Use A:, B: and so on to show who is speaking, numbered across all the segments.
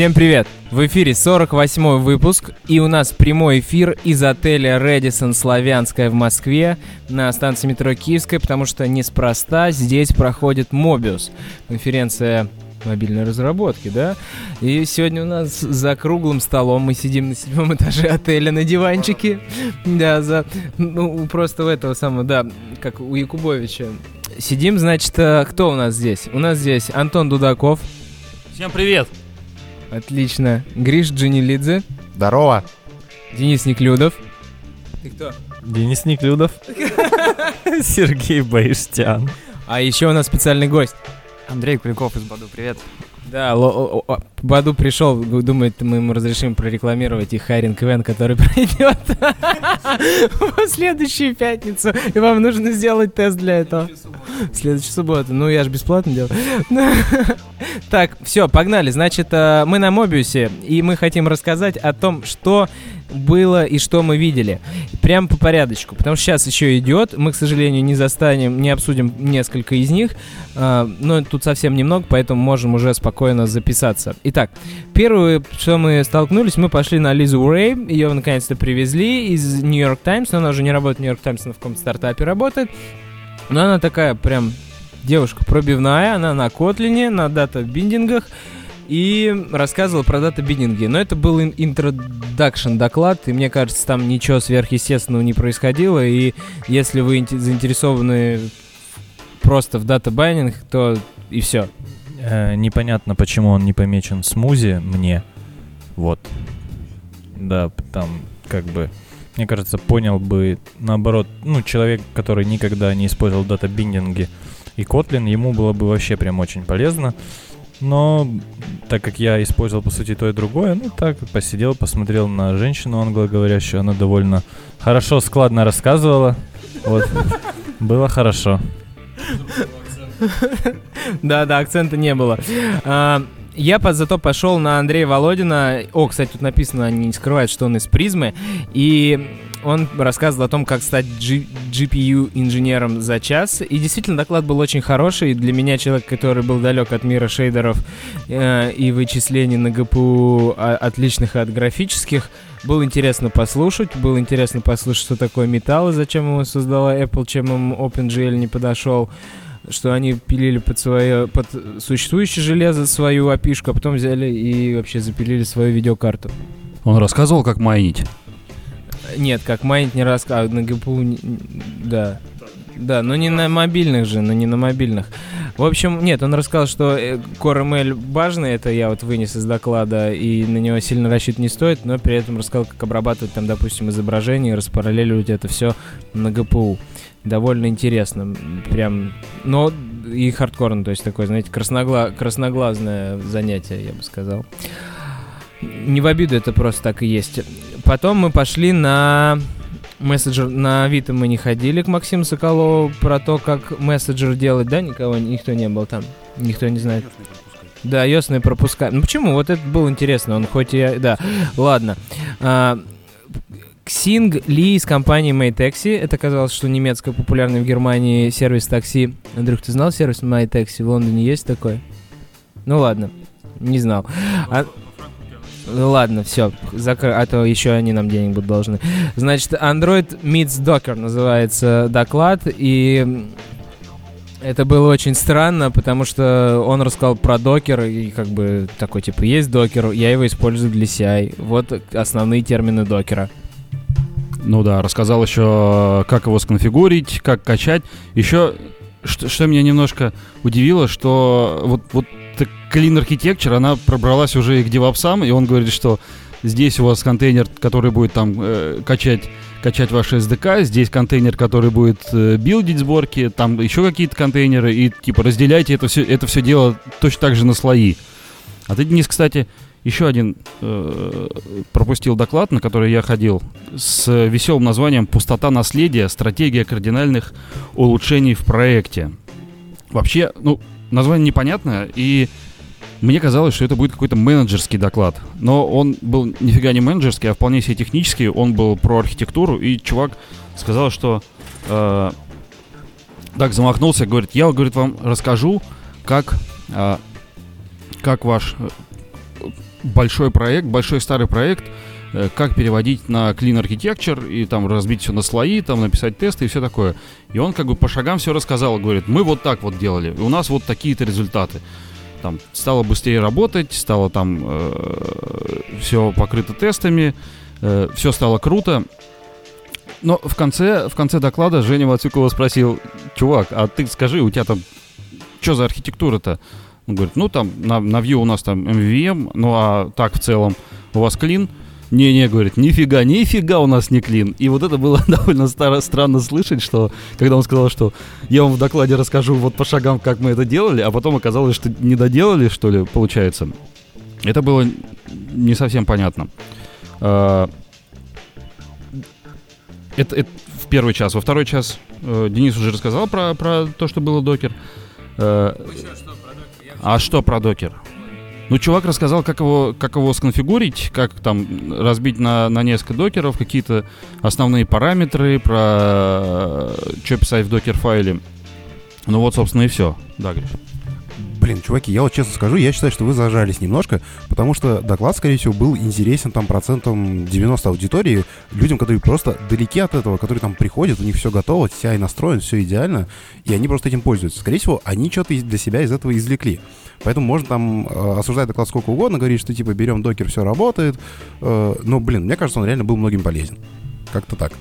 A: Всем привет! В эфире 48 выпуск, и у нас прямой эфир из отеля Редисон Славянская в Москве на станции метро Киевская, потому что неспроста здесь проходит Мобиус, конференция мобильной разработки, да? И сегодня у нас за круглым столом мы сидим на седьмом этаже отеля на диванчике. Да, за... Ну, просто у этого самого, да, как у Якубовича. Сидим, значит, э, кто у нас здесь? У нас здесь Антон Дудаков.
B: Всем привет!
A: Отлично. Гриш Джинилидзе.
C: Здорово.
A: Денис Неклюдов. Ты кто?
B: Денис Неклюдов. Сергей Баиштян.
A: А еще у нас специальный гость.
D: Андрей Куликов из Баду, привет.
A: Да, Ло- о- о- Баду пришел, думает, мы ему разрешим прорекламировать их хайринг ивент, который пройдет в следующую пятницу. И вам нужно сделать тест для этого. В следующую субботу. Ну, я же бесплатно делаю. Так, все, погнали. Значит, э, мы на Мобиусе, и мы хотим рассказать о том, что было и что мы видели. Прям по порядочку, потому что сейчас еще идет. Мы, к сожалению, не застанем, не обсудим несколько из них, э, но тут совсем немного, поэтому можем уже спокойно записаться. Итак, первое, что мы столкнулись, мы пошли на Лизу Уэй, ее наконец-то привезли из Нью-Йорк Таймс, но она уже не работает в Нью-Йорк Таймс, она в каком-то стартапе работает. Но она такая прям девушка пробивная, она на Kotlin е, на data binding ах и рассказывала про data binding и. Но это был ин- introduction доклад, и мне кажется, там ничего сверхъестественного не происходило, и если вы инте- заинтересованы просто в data binding, то и все.
B: Э, непонятно, почему он не помечен смузи мне. Вот. Да, там как бы... Мне кажется, понял бы, наоборот, ну, человек, который никогда не использовал дата-биндинги и Kotlin, ему было бы вообще прям очень полезно. Но так как я использовал, по сути, то и другое, ну так, посидел, посмотрел на женщину англоговорящую, она довольно хорошо, складно рассказывала. Вот. Было хорошо.
A: Да-да, акцента не было. А, Я по- зато пошел на Андрея Володина. О, кстати, тут написано, они не скрывают, что он из призмы. И он рассказывал о том, как стать G- GPU-инженером за час. И действительно, доклад был очень хороший. Для меня, человек, который был далек от мира шейдеров э, и вычислений на ГПУ, а- отличных от графических, было интересно послушать. Было интересно послушать, что такое металл и зачем его создала Apple, чем им OpenGL не подошел что они пилили под свое, под существующее железо свою опишку, а потом взяли и вообще запилили свою видеокарту.
C: Он рассказывал, как майнить.
A: Нет, как майнить не рассказывают, на ГПУ, не- да. Да, но не на мобильных же, но не на мобильных. В общем, нет, он рассказал, что э, Core ML важный, это я вот вынес из доклада, и на него сильно рассчитывать не стоит, но при этом рассказал, как обрабатывать там, допустим, изображение, распараллеливать это все на ГПУ. Довольно интересно, прям, но и хардкорно, то есть такое, знаете, красногла... красноглазное занятие, я бы сказал. Не в обиду, это просто так и есть. Потом мы пошли на мессенджер. На Авито мы не ходили к Максиму Соколову про то, как мессенджер делать, да? Никого, никто не был там. Никто не знает. Да, ясные пропуска. Ну почему? Вот это было интересно. Он хоть и... Да, ладно. А, Ксинг Ли из компании MyTaxi. Это оказалось, что немецкая популярный в Германии сервис такси. Андрюх, ты знал сервис MyTaxi? В Лондоне есть такой? Ну ладно, не знал. А- ну ладно, все, закры... а то еще они нам денег будут должны. Значит, Android meets Docker называется доклад, и это было очень странно, потому что он рассказал про докер, и как бы такой, типа, есть докер, я его использую для CI. Вот основные термины докера.
C: Ну да, рассказал еще, как его сконфигурить, как качать. Еще, что, что меня немножко удивило, что вот, вот Clean Architecture, она пробралась уже и к девопсам, и он говорит, что здесь у вас контейнер, который будет там э, качать, качать ваш SDK, здесь контейнер, который будет э, билдить сборки, там еще какие-то контейнеры, и типа разделяйте это все, это все дело точно так же на слои. А ты, Денис, кстати, еще один э, пропустил доклад, на который я ходил, с веселым названием «Пустота наследия. Стратегия кардинальных улучшений в проекте». Вообще, ну, название непонятное, и мне казалось, что это будет какой-то менеджерский доклад. Но он был нифига не менеджерский, а вполне себе технический. Он был про архитектуру, и чувак сказал, что... э, так замахнулся, говорит, я, говорит, вам расскажу, как, э, как ваш большой проект, большой старый проект, э, как переводить на Clean Architecture и там разбить все на слои, там написать тесты и все такое. И он как бы по шагам все рассказал, говорит, мы вот так вот делали, у нас вот такие-то результаты. Там стало быстрее работать, стало там э, все покрыто тестами, э, все стало круто. Но в конце, в конце доклада Женя Вацюкова спросил, чувак, а ты скажи, у тебя там что за архитектура-то? Он говорит, ну там на, на Vue у нас там MVM, ну а так в целом у вас клин. Не-не, говорит, нифига, нифига у нас не клин. И вот это было довольно старо, странно слышать, что когда он сказал, что я вам в докладе расскажу вот по шагам, как мы это делали, а потом оказалось, что не доделали, что ли, получается. Это было не совсем понятно. А, это, это в первый час. Во второй час э, Денис уже рассказал про, про то, что было докер. Э, а что про докер? Ну, чувак рассказал, как его, как его сконфигурить, как там разбить на, на несколько докеров, какие-то основные параметры, про что писать в докер-файле. Ну вот, собственно, и все. Да, Гриш.
E: Блин, чуваки, я вот честно скажу, я считаю, что вы зажались немножко, потому что доклад, скорее всего, был интересен там процентом 90 аудитории, людям, которые просто далеки от этого, которые там приходят, у них все готово, CI настроен, все идеально, и они просто этим пользуются. Скорее всего, они что-то для себя из этого извлекли. Поэтому можно там э, осуждать доклад сколько угодно, говорить, что типа берем докер, все работает. Э, но, блин, мне кажется, он реально был многим полезен. Как-то так.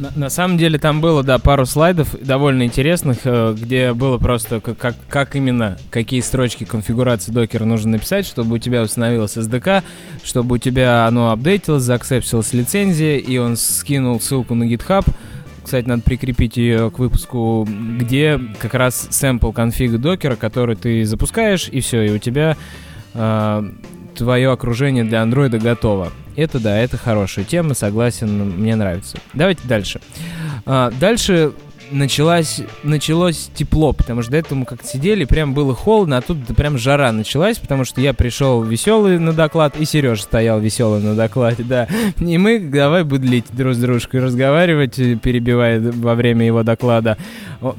A: На, на самом деле там было, да, пару слайдов довольно интересных, э, где было просто как, как, именно, какие строчки конфигурации докера нужно написать, чтобы у тебя установилось SDK, чтобы у тебя оно апдейтилось, заакцептилась лицензия, и он скинул ссылку на GitHub. Кстати, надо прикрепить ее к выпуску, где как раз сэмпл конфига докера, который ты запускаешь, и все, и у тебя э, твое окружение для андроида готово. Это да, это хорошая тема, согласен, мне нравится. Давайте дальше. А, дальше началась, началось тепло, потому что до этого мы как-то сидели, прям было холодно, а тут прям жара началась, потому что я пришел веселый на доклад, и Сережа стоял веселый на докладе, да. И мы давай будлить друг с дружкой, разговаривать, перебивая во время его доклада.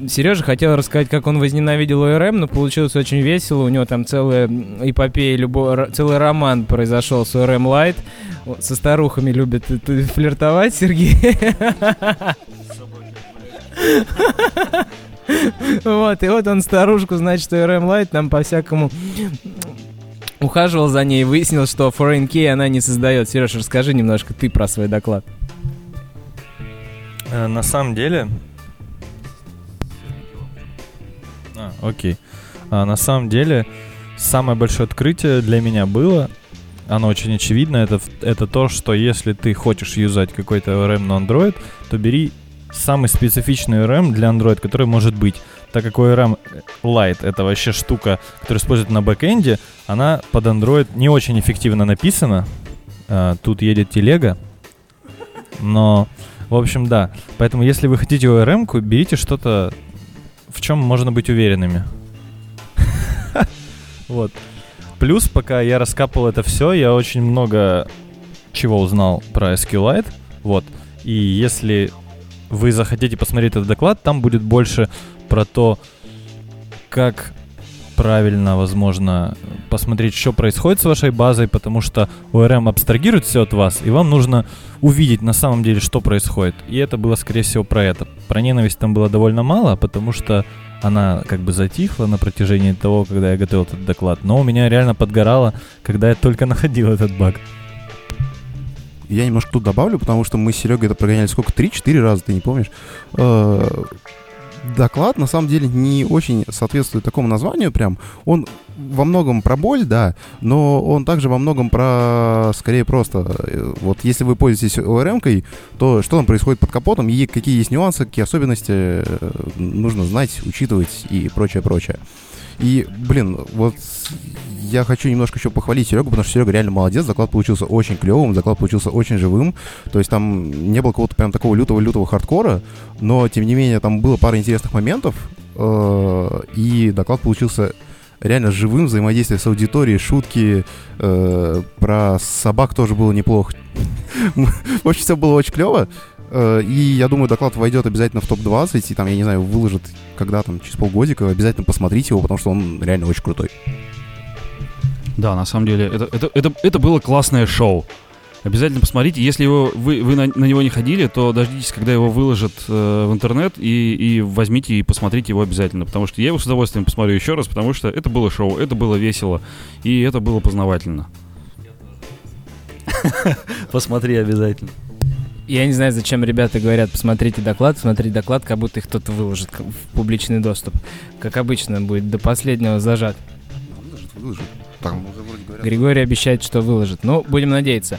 A: Сережа хотел рассказать, как он возненавидел ОРМ, но получилось очень весело, у него там целая эпопея, любо... целый роман произошел с ОРМ Лайт. Со старухами любит флиртовать Сергей. Вот, и вот он старушку, значит, RM Light нам по-всякому ухаживал за ней и выяснил, что Foreign Key она не создает. Сереж, расскажи немножко ты про свой доклад.
B: Э, на самом деле... А, окей. А, на самом деле, самое большое открытие для меня было, оно очень очевидно, это, это то, что если ты хочешь юзать какой-то ORM на Android, то бери самый специфичный ORM для Android, который может быть. Так как ORM Lite это вообще штука, которая используется на бэкэнде, она под Android не очень эффективно написана. А, тут едет телега. Но, в общем, да. Поэтому, если вы хотите ORM, берите что-то, в чем можно быть уверенными. Вот. Плюс, пока я раскапывал это все, я очень много чего узнал про SQLite. Вот. И если вы захотите посмотреть этот доклад, там будет больше про то, как правильно, возможно, посмотреть, что происходит с вашей базой, потому что ORM абстрагирует все от вас, и вам нужно увидеть на самом деле, что происходит. И это было, скорее всего, про это. Про ненависть там было довольно мало, потому что она как бы затихла на протяжении того, когда я готовил этот доклад. Но у меня реально подгорало, когда я только находил этот баг.
E: Я немножко тут добавлю, потому что мы с Серегой это прогоняли сколько? Три-четыре раза, ты не помнишь? Э, доклад на самом деле не очень соответствует такому названию прям. Он во многом про боль, да, но он также во многом про, скорее просто, э, вот если вы пользуетесь ORM-кой, то что там происходит под капотом, и какие есть нюансы, какие особенности э, нужно знать, учитывать и прочее, прочее. И, блин, вот я хочу немножко еще похвалить Серегу, потому что Серега реально молодец, заклад получился очень клевым, заклад получился очень живым, то есть там не было какого-то прям такого лютого-лютого хардкора, но, тем не менее, там было пара интересных моментов, э, и доклад получился реально живым, взаимодействие с аудиторией, шутки, э, про собак тоже было неплохо. В общем, все было очень клево. Э, и я думаю, доклад войдет обязательно в топ-20, и там, я не знаю, выложат когда там, через полгодика. Обязательно посмотрите его, потому что он реально очень крутой.
C: Да, на самом деле, это, это, это, это было классное шоу. Обязательно посмотрите. Если его, вы, вы на, на него не ходили, то дождитесь, когда его выложат э, в интернет, и, и возьмите и посмотрите его обязательно. Потому что я его с удовольствием посмотрю еще раз, потому что это было шоу, это было весело, и это было познавательно.
B: Посмотри обязательно.
A: Я не знаю, зачем ребята говорят, посмотрите доклад, посмотрите доклад, как будто их кто-то выложит в публичный доступ. Как обычно, будет до последнего зажат.
E: Выложит, выложит. Там уже вроде говорят.
A: Григорий обещает, что выложит. Ну, будем надеяться.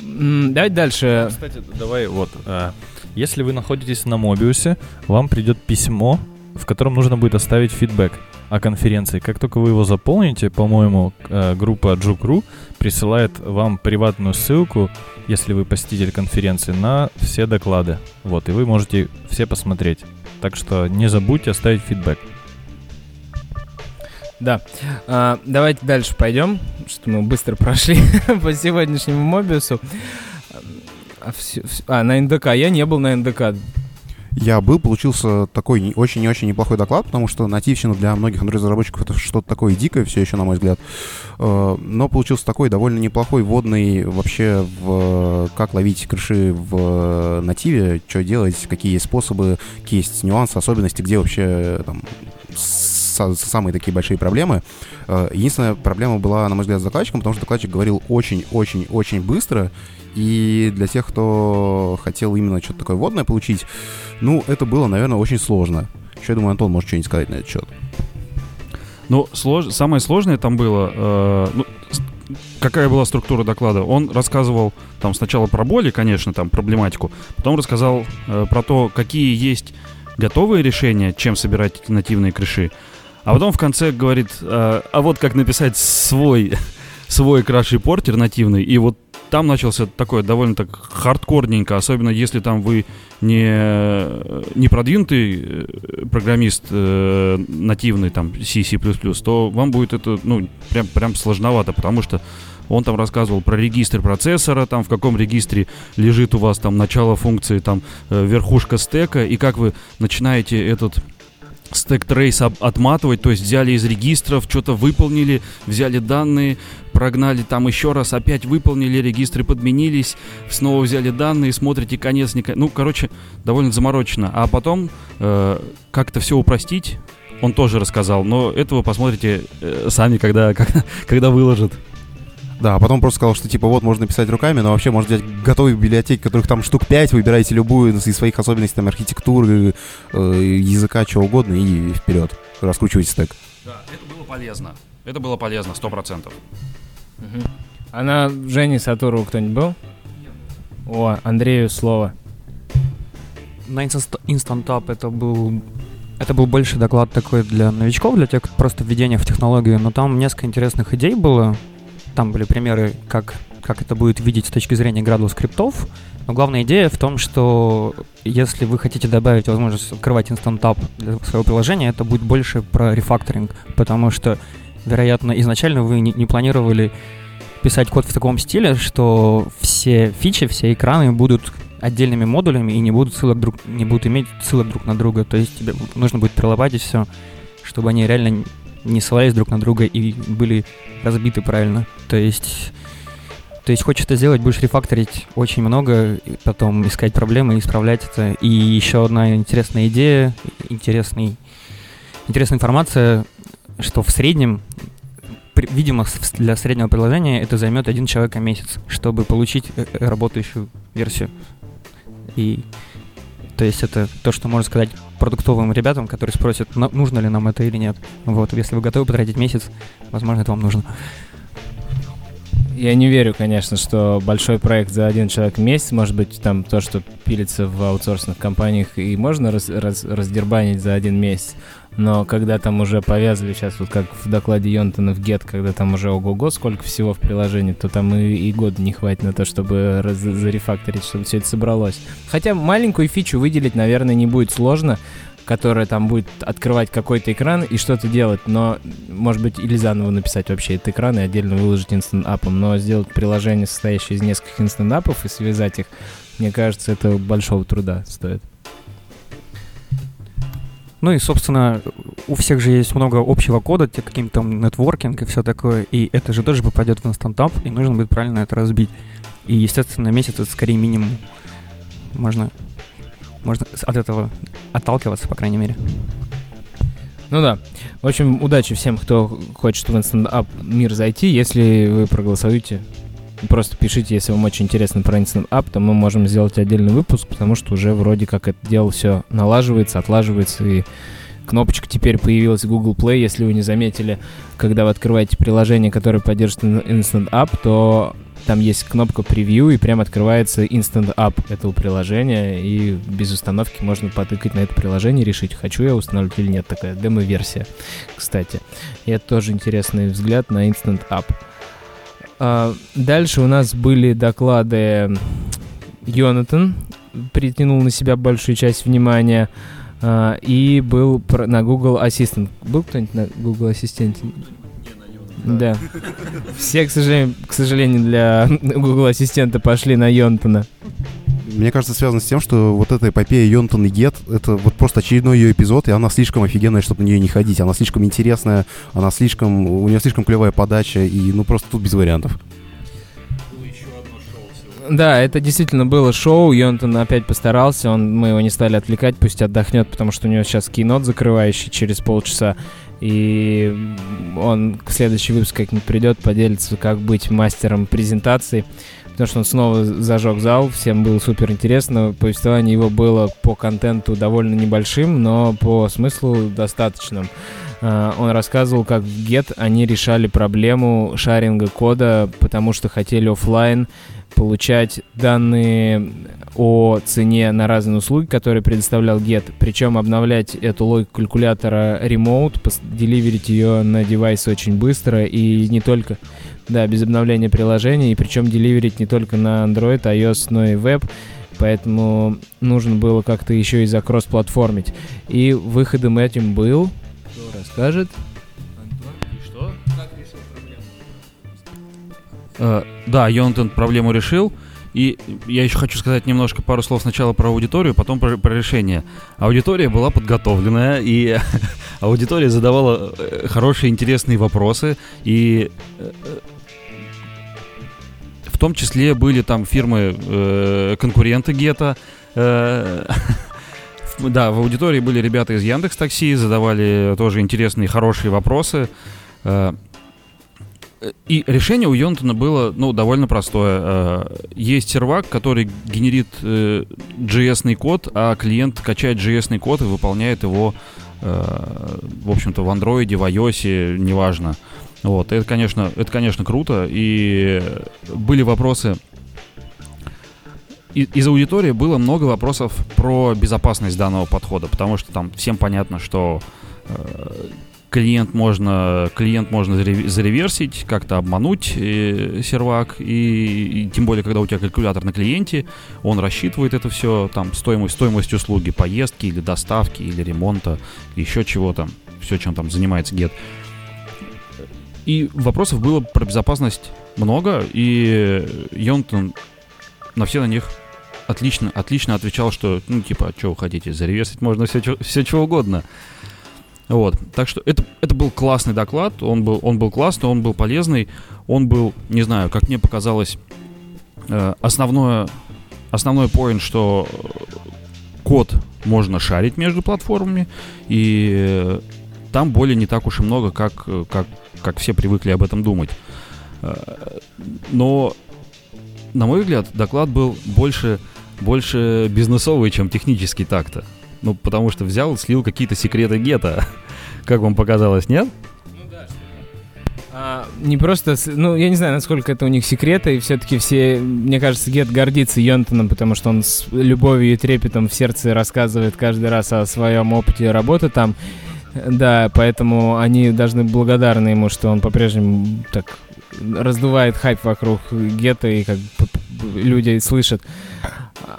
A: Давайте дальше.
B: Кстати, давай вот. а, Если вы находитесь на Мобиусе, вам придет письмо, в котором нужно будет оставить фидбэк о конференции. Как только вы его заполните, по-моему, э, группа Juke.ru присылает вам приватную ссылку, если вы посетитель конференции, на все доклады. Вот, и вы можете все посмотреть. Так что не забудьте оставить фидбэк.
A: Да. А, давайте дальше пойдем, что мы быстро прошли по сегодняшнему Мобиусу. А, всё- всё- а, на НДК. Я не был на НДК.
E: Я был, получился такой не- очень и очень неплохой доклад, потому что нативщина для многих Android-разработчиков это что-то такое дикое все еще, на мой взгляд. Э, Но получился такой довольно неплохой вводный вообще в как ловить крыши в нативе, что делать, какие есть способы, какие есть нюансы, особенности, где вообще там самые такие большие проблемы. Э, Единственная проблема была, на мой взгляд, с докладчиком, потому что докладчик говорил очень-очень-очень быстро, и для тех, кто хотел именно что-то такое водное получить, ну, это было, наверное, очень сложно. Еще, я думаю, Антон может что-нибудь сказать на этот счет.
C: Ну, слож... самое сложное там было, э, ну, какая была структура доклада. Он рассказывал там сначала про боли, конечно, там проблематику, потом рассказал э, про то, какие есть готовые решения, чем собирать нативные крыши, а потом в конце говорит, э, а вот как написать свой, свой краш-репортер нативный, и вот там начался такое довольно так хардкорненько, особенно если там вы не, не продвинутый э, программист э, нативный, там, C, C++, то вам будет это, ну, прям, прям сложновато, потому что он там рассказывал про регистр процессора, там в каком регистре лежит у вас там начало функции, там э, верхушка стека, и как вы начинаете этот стек трейс отматывать, то есть взяли из регистров, что-то выполнили, взяли данные, прогнали там еще раз, опять выполнили, регистры подменились, снова взяли данные, смотрите конец, не ну, короче, довольно заморочено. А потом э, как это все упростить, он тоже рассказал, но это вы посмотрите э, сами, когда, когда, когда выложат.
E: Да, а потом просто сказал, что типа вот можно писать руками, но вообще можно взять готовые библиотеки, которых там штук 5, выбирайте любую из своих особенностей, там, архитектуры, э, языка, чего угодно, и вперед. Раскручивайте стек.
C: Да, это было полезно. Это было полезно, сто процентов.
A: А на Жене Сатурову кто-нибудь был? О, Андрею слово.
D: На Instant, Instant Up это был это был больше доклад такой для новичков, для тех, кто просто введение в технологию, но там несколько интересных идей было. Там были примеры, как, как это будет видеть с точки зрения градус скриптов. Но главная идея в том, что если вы хотите добавить возможность открывать Tab для своего приложения, это будет больше про рефакторинг, потому что, вероятно, изначально вы не, не планировали писать код в таком стиле, что все фичи, все экраны будут отдельными модулями и не будут ссылок друг, не будут иметь ссылок друг на друга. То есть тебе нужно будет прилопатить все, чтобы они реально не ссылались друг на друга и были разбиты правильно. То есть то есть хочешь это сделать, будешь рефакторить очень много, и потом искать проблемы исправлять это. И еще одна интересная идея, интересный, интересная информация, что в среднем, видимо, для среднего приложения это займет один человек месяц, чтобы получить э, э, работающую версию. И то есть это то, что можно сказать продуктовым ребятам, которые спросят, «На- нужно ли нам это или нет. Вот, если вы готовы потратить месяц, возможно, это вам нужно.
A: Я не верю, конечно, что большой проект за один человек в месяц, может быть, там то, что пилится в аутсорсных компаниях, и можно раз- раз- раздербанить за один месяц. Но когда там уже повязали, сейчас вот как в докладе Йонтона в Get, когда там уже ого-го, сколько всего в приложении, то там и, и года не хватит на то, чтобы раз- зарефакторить, чтобы все это собралось. Хотя маленькую фичу выделить, наверное, не будет сложно, которая там будет открывать какой-то экран и что-то делать, но, может быть, или заново написать вообще этот экран и отдельно выложить инстант-апом, но сделать приложение, состоящее из нескольких инстант-апов и связать их, мне кажется, это большого труда стоит.
D: Ну и, собственно, у всех же есть много общего кода, каким-то там нетворкинг и все такое, и это же тоже попадет в App, и нужно будет правильно это разбить. И, естественно, месяц это скорее минимум. Можно, можно от этого отталкиваться, по крайней мере.
A: Ну да. В общем, удачи всем, кто хочет в App мир зайти. Если вы проголосуете, просто пишите, если вам очень интересно про Instant App, то мы можем сделать отдельный выпуск, потому что уже вроде как это дело все налаживается, отлаживается, и кнопочка теперь появилась в Google Play. Если вы не заметили, когда вы открываете приложение, которое поддержит Instant App, то там есть кнопка превью, и прям открывается Instant App этого приложения, и без установки можно потыкать на это приложение и решить, хочу я устанавливать или нет. Такая демо-версия, кстати. И это тоже интересный взгляд на Instant App. А, дальше у нас были доклады Йонатан, притянул на себя большую часть внимания, а, и был на Google Assistant. Был кто-нибудь на Google Ассистенте? Да. Все, к сожалению, к сожалению, для Google Ассистента пошли на Йонтона.
E: Мне кажется, связано с тем, что вот эта эпопея Йонтон и Гет, это вот просто очередной ее эпизод, и она слишком офигенная, чтобы на нее не ходить. Она слишком интересная, она слишком, у нее слишком клевая подача, и ну просто тут без вариантов.
A: Да, это действительно было шоу. Йонтон опять постарался. Он, мы его не стали отвлекать, пусть отдохнет, потому что у него сейчас кинот закрывающий через полчаса. И он к следующий выпуск как-нибудь придет, поделится, как быть мастером презентации. Потому что он снова зажег зал, всем было супер интересно. Повествование его было по контенту довольно небольшим, но по смыслу достаточным. Uh, он рассказывал, как в Get они решали проблему шаринга кода, потому что хотели офлайн получать данные о цене на разные услуги, которые предоставлял Get, причем обновлять эту логику калькулятора remote, деливерить ее на девайс очень быстро и не только, да, без обновления приложения, и причем деливерить не только на Android, iOS, но и веб, поэтому нужно было как-то еще и закросс-платформить. И выходом этим был, кто расскажет,
C: Э, да, Йонтон проблему решил. И я еще хочу сказать немножко пару слов сначала про аудиторию, потом про, про решение. Аудитория была подготовленная, и аудитория задавала э, хорошие, интересные вопросы. И э, в том числе были там фирмы, э, конкуренты Гета. Э, да, в аудитории были ребята из Яндекс Такси, задавали тоже интересные, хорошие вопросы. Э, и решение у Йонтона было, ну, довольно простое. Э, есть сервак, который генерит JS-ный э, код, а клиент качает JS-ный код и выполняет его, в общем-то, в андроиде, в iOS, неважно. Вот, это, конечно, это, конечно, круто. И были вопросы из аудитории было много вопросов про безопасность данного подхода, потому что там всем понятно, что клиент можно, клиент можно зареверсить, как-то обмануть э, сервак, и, и тем более, когда у тебя калькулятор на клиенте, он рассчитывает это все, там, стоимость, стоимость услуги, поездки или доставки, или ремонта, еще чего-то, все, чем там занимается Get. И вопросов было про безопасность много, и Йонтон на все на них отлично, отлично отвечал, что, ну, типа, а что вы хотите, зареверсить можно все, все что угодно. Вот. Так что это, это был классный доклад, он был, он был классный, он был полезный, он был, не знаю, как мне показалось, э, основное, основной point, что код можно шарить между платформами, и э, там боли не так уж и много, как, как, как все привыкли об этом думать. Э, но, на мой взгляд, доклад был больше, больше бизнесовый, чем технический так-то. Ну, потому что взял, слил какие-то секреты гетто. Как вам показалось, нет?
A: А, не просто, ну, я не знаю, насколько это у них секреты, и все-таки все, мне кажется, Гет гордится Йонтоном, потому что он с любовью и трепетом в сердце рассказывает каждый раз о своем опыте работы там. Да, поэтому они должны благодарны ему, что он по-прежнему так раздувает хайп вокруг Гетта, и как люди слышат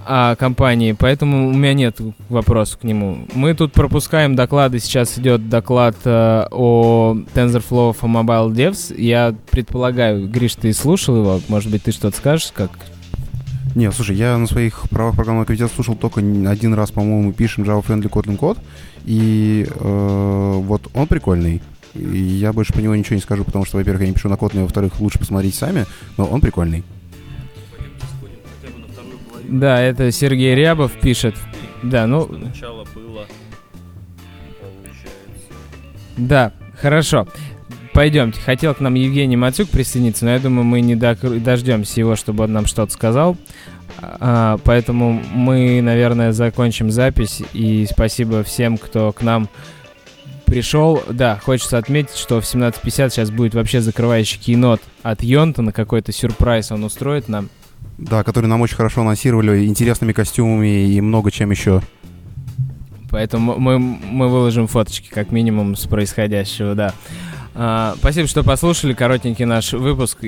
A: о компании, поэтому у меня нет вопросов к нему. Мы тут пропускаем доклады, сейчас идет доклад э, о TensorFlow for Mobile Devs. Я предполагаю, Гриш, ты слушал его, может быть, ты что-то скажешь, как?
E: Не, слушай, я на своих правах программного комитета слушал только один раз, по-моему, пишем Java Friendly Kotlin код, и э, вот он прикольный. И я больше по него ничего не скажу, потому что, во-первых, я не пишу на Kotlin, во-вторых, лучше посмотреть сами, но он прикольный.
A: Да, это Сергей Рябов пишет. Да, ну,
B: Начало было, получается.
A: да, хорошо. Пойдемте. Хотел к нам Евгений Мацюк присоединиться, но я думаю, мы не дождемся его, чтобы он нам что-то сказал. А, поэтому мы, наверное, закончим запись. И спасибо всем, кто к нам пришел. Да, хочется отметить, что в 17.50 сейчас будет вообще закрывающий кейнот от Йонтона. Какой-то сюрприз он устроит нам.
E: Да, который нам очень хорошо анонсировали интересными костюмами и много чем еще.
A: Поэтому мы, мы выложим фоточки, как минимум, с происходящего, да. А, спасибо, что послушали. Коротенький наш выпуск.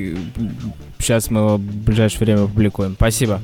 A: Сейчас мы его в ближайшее время опубликуем. Спасибо.